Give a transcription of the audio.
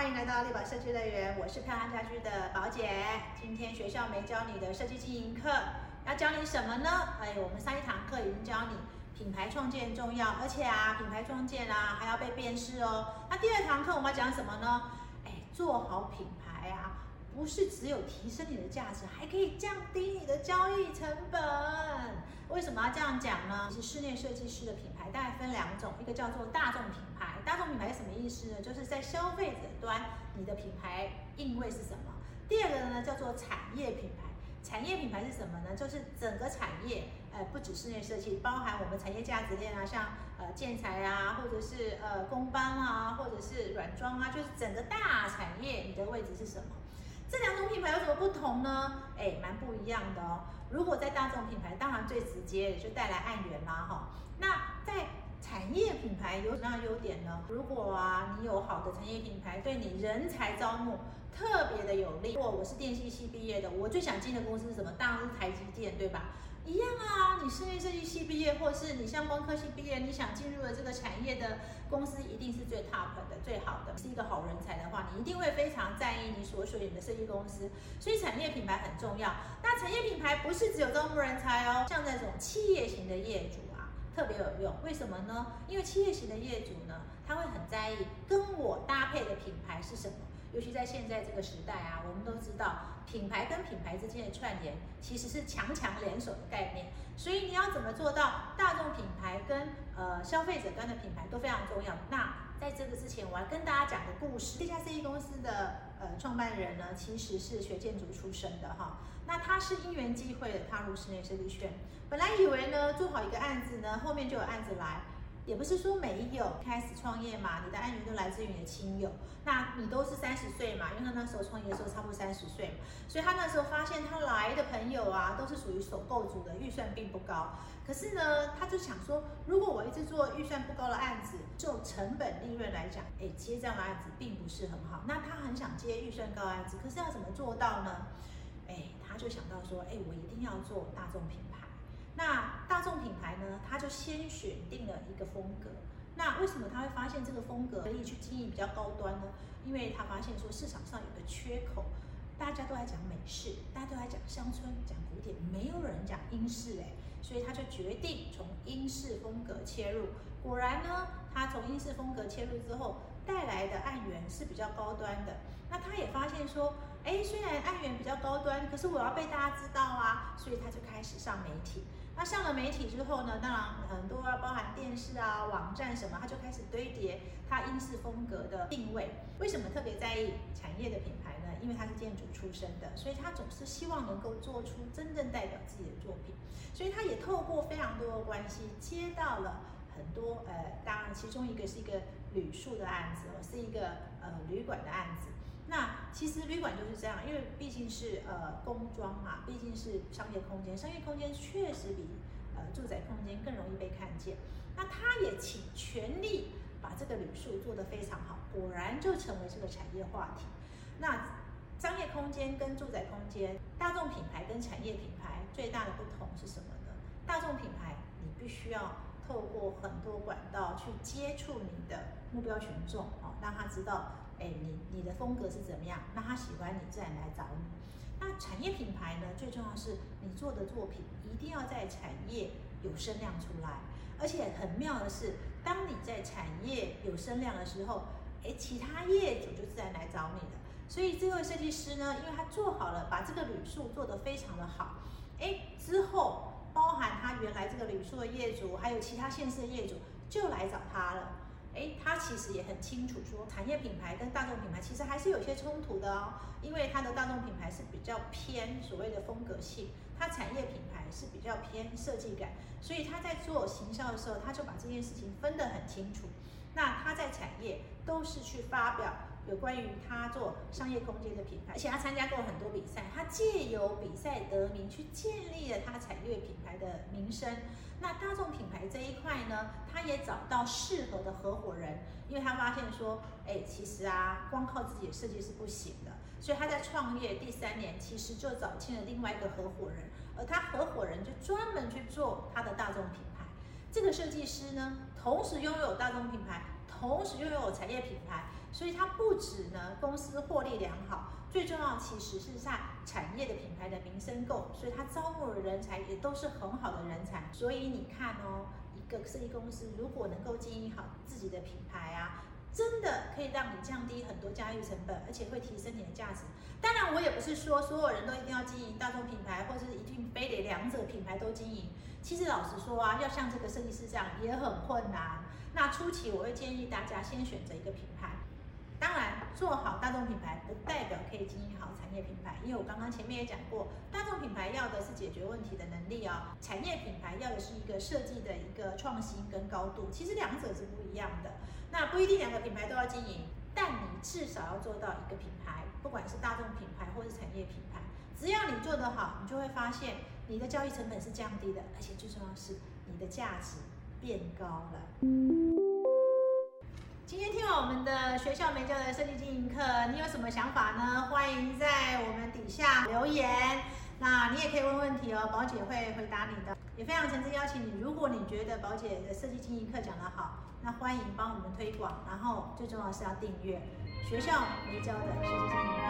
欢迎来到立宝设计乐园，我是漂亮家居的宝姐。今天学校没教你的设计经营课，要教你什么呢？哎，我们上一堂课已经教你品牌创建重要，而且啊，品牌创建啊还要被辨识哦。那第二堂课我们要讲什么呢？哎，做好品牌啊，不是只有提升你的价值，还可以降低你的交易成本。为什么要这样讲呢？其实室内设计师的品牌大概分两种，一个叫做大众品牌。大众品牌什么意思呢？就是在消费者端，你的品牌定位是什么？第二个呢叫做产业品牌。产业品牌是什么呢？就是整个产业，呃，不止室内设计，包含我们产业价值链啊，像呃建材啊，或者是呃工班啊，或者是软装啊，就是整个大产业，你的位置是什么？这两种品牌有什么不同呢？哎，蛮不一样的哦。如果在大众品牌，当然最直接也就带来案源啦，哈。那在产业品牌有什么样的优点呢？如果啊，你有好的产业品牌，对你人才招募特别的有利。如果我是电信系毕业的，我最想进的公司是什么？当然是台积电，对吧？一样啊，你室内设计系毕业，或是你像光科系毕业，你想进入了这个产业的公司，一定是最 top 的、最好的。是一个好人才的话，你一定会非常在意你所选的设计公司。所以产业品牌很重要。那产业品牌不是只有招募人才哦，像那种企业型的业主啊，特别有用。为什么呢？因为企业型的业主呢，他会很在意跟我搭配的品牌是什么。尤其在现在这个时代啊，我们都知道品牌跟品牌之间的串联其实是强强联手的概念。所以你要怎么做到大众品牌跟呃消费者端的品牌都非常重要。那在这个之前，我要跟大家讲个故事。这家设计公司的呃创办人呢，其实是学建筑出身的哈。那他是因缘际会踏入室内设计圈，本来以为呢做好一个案子呢，后面就有案子来。也不是说没有开始创业嘛，你的案源都来自于你的亲友。那你都是三十岁嘛，因为他那时候创业的时候差不多三十岁嘛，所以他那时候发现他来的朋友啊，都是属于首购组的，预算并不高。可是呢，他就想说，如果我一直做预算不高的案子，就成本利润来讲，哎，接这样的案子并不是很好。那他很想接预算高案子，可是要怎么做到呢？哎，他就想到说，哎，我一定要做大众品牌。那大众品牌呢？他就先选定了一个风格。那为什么他会发现这个风格可以去经营比较高端呢？因为他发现说市场上有个缺口，大家都在讲美式，大家都在讲乡村、讲古典，没有人讲英式哎，所以他就决定从英式风格切入。果然呢，他从英式风格切入之后，带来的案源是比较高端的。那他也发现说，哎，虽然案源比较高端，可是我要被大家知道啊，所以他就开始上媒体。那上了媒体之后呢，当然很多包含电视啊、网站什么，他就开始堆叠他英式风格的定位。为什么特别在意产业的品牌呢？因为他是建筑出身的，所以他总是希望能够做出真正代表自己的作品。所以他也透过非常多的关系，接到了很多呃，当然其中一个是一个旅宿的案子，是一个呃旅馆的案子。那其实旅馆就是这样，因为毕竟是呃工装嘛，毕竟是商业空间，商业空间确实比呃住宅空间更容易被看见。那他也请全力把这个旅宿做得非常好，果然就成为这个产业话题。那商业空间跟住宅空间，大众品牌跟产业品牌最大的不同是什么呢？大众品牌你必须要透过很多管道去接触你的目标群众哦，让他知道。哎，你你的风格是怎么样？那他喜欢你，自然来找你。那产业品牌呢？最重要是你做的作品一定要在产业有声量出来。而且很妙的是，当你在产业有声量的时候，哎，其他业主就自然来找你了。所以这位设计师呢，因为他做好了，把这个旅宿做得非常的好，哎，之后包含他原来这个旅宿的业主，还有其他县市的业主，就来找他了。哎，他其实也很清楚，说产业品牌跟大众品牌其实还是有些冲突的哦。因为他的大众品牌是比较偏所谓的风格性，他产业品牌是比较偏设计感，所以他在做行销的时候，他就把这件事情分得很清楚。那他在产业都是去发表。有关于他做商业空间的品牌，而且他参加过很多比赛，他借由比赛得名，去建立了他产业品牌的名声。那大众品牌这一块呢，他也找到适合的合伙人，因为他发现说，哎，其实啊，光靠自己的设计是不行的，所以他在创业第三年，其实就找进了另外一个合伙人，而他合伙人就专门去做他的大众品牌。这个设计师呢，同时拥有大众品牌。同时又有产业品牌，所以它不止呢公司获利良好，最重要其实是在产业的品牌的名声够，所以它招募的人才也都是很好的人才。所以你看哦，一个设计公司如果能够经营好自己的品牌啊。真的可以让你降低很多驾驭成本，而且会提升你的价值。当然，我也不是说所有人都一定要经营大众品牌，或者是一定非得两者品牌都经营。其实老实说啊，要像这个设计师这样也很困难。那初期我会建议大家先选择一个品牌。当然，做好大众品牌不代表可以经营好产业品牌，因为我刚刚前面也讲过，大众品牌要的是解决问题的能力啊，产业品牌要的是一个设计的一个创新跟高度，其实两者是不一样的。那不一定两个品牌都要经营，但你至少要做到一个品牌，不管是大众品牌或是产业品牌，只要你做得好，你就会发现你的交易成本是降低的，而且最重要是你的价值变高了。今天听完我们的学校没教的设计经营课，你有什么想法呢？欢迎在我们底下留言。那你也可以问问题哦，宝姐会回答你的。也非常诚挚邀请你，如果你觉得宝姐的设计经营课讲得好，那欢迎帮我们推广，然后最重要是要订阅学校没教的设计经营课。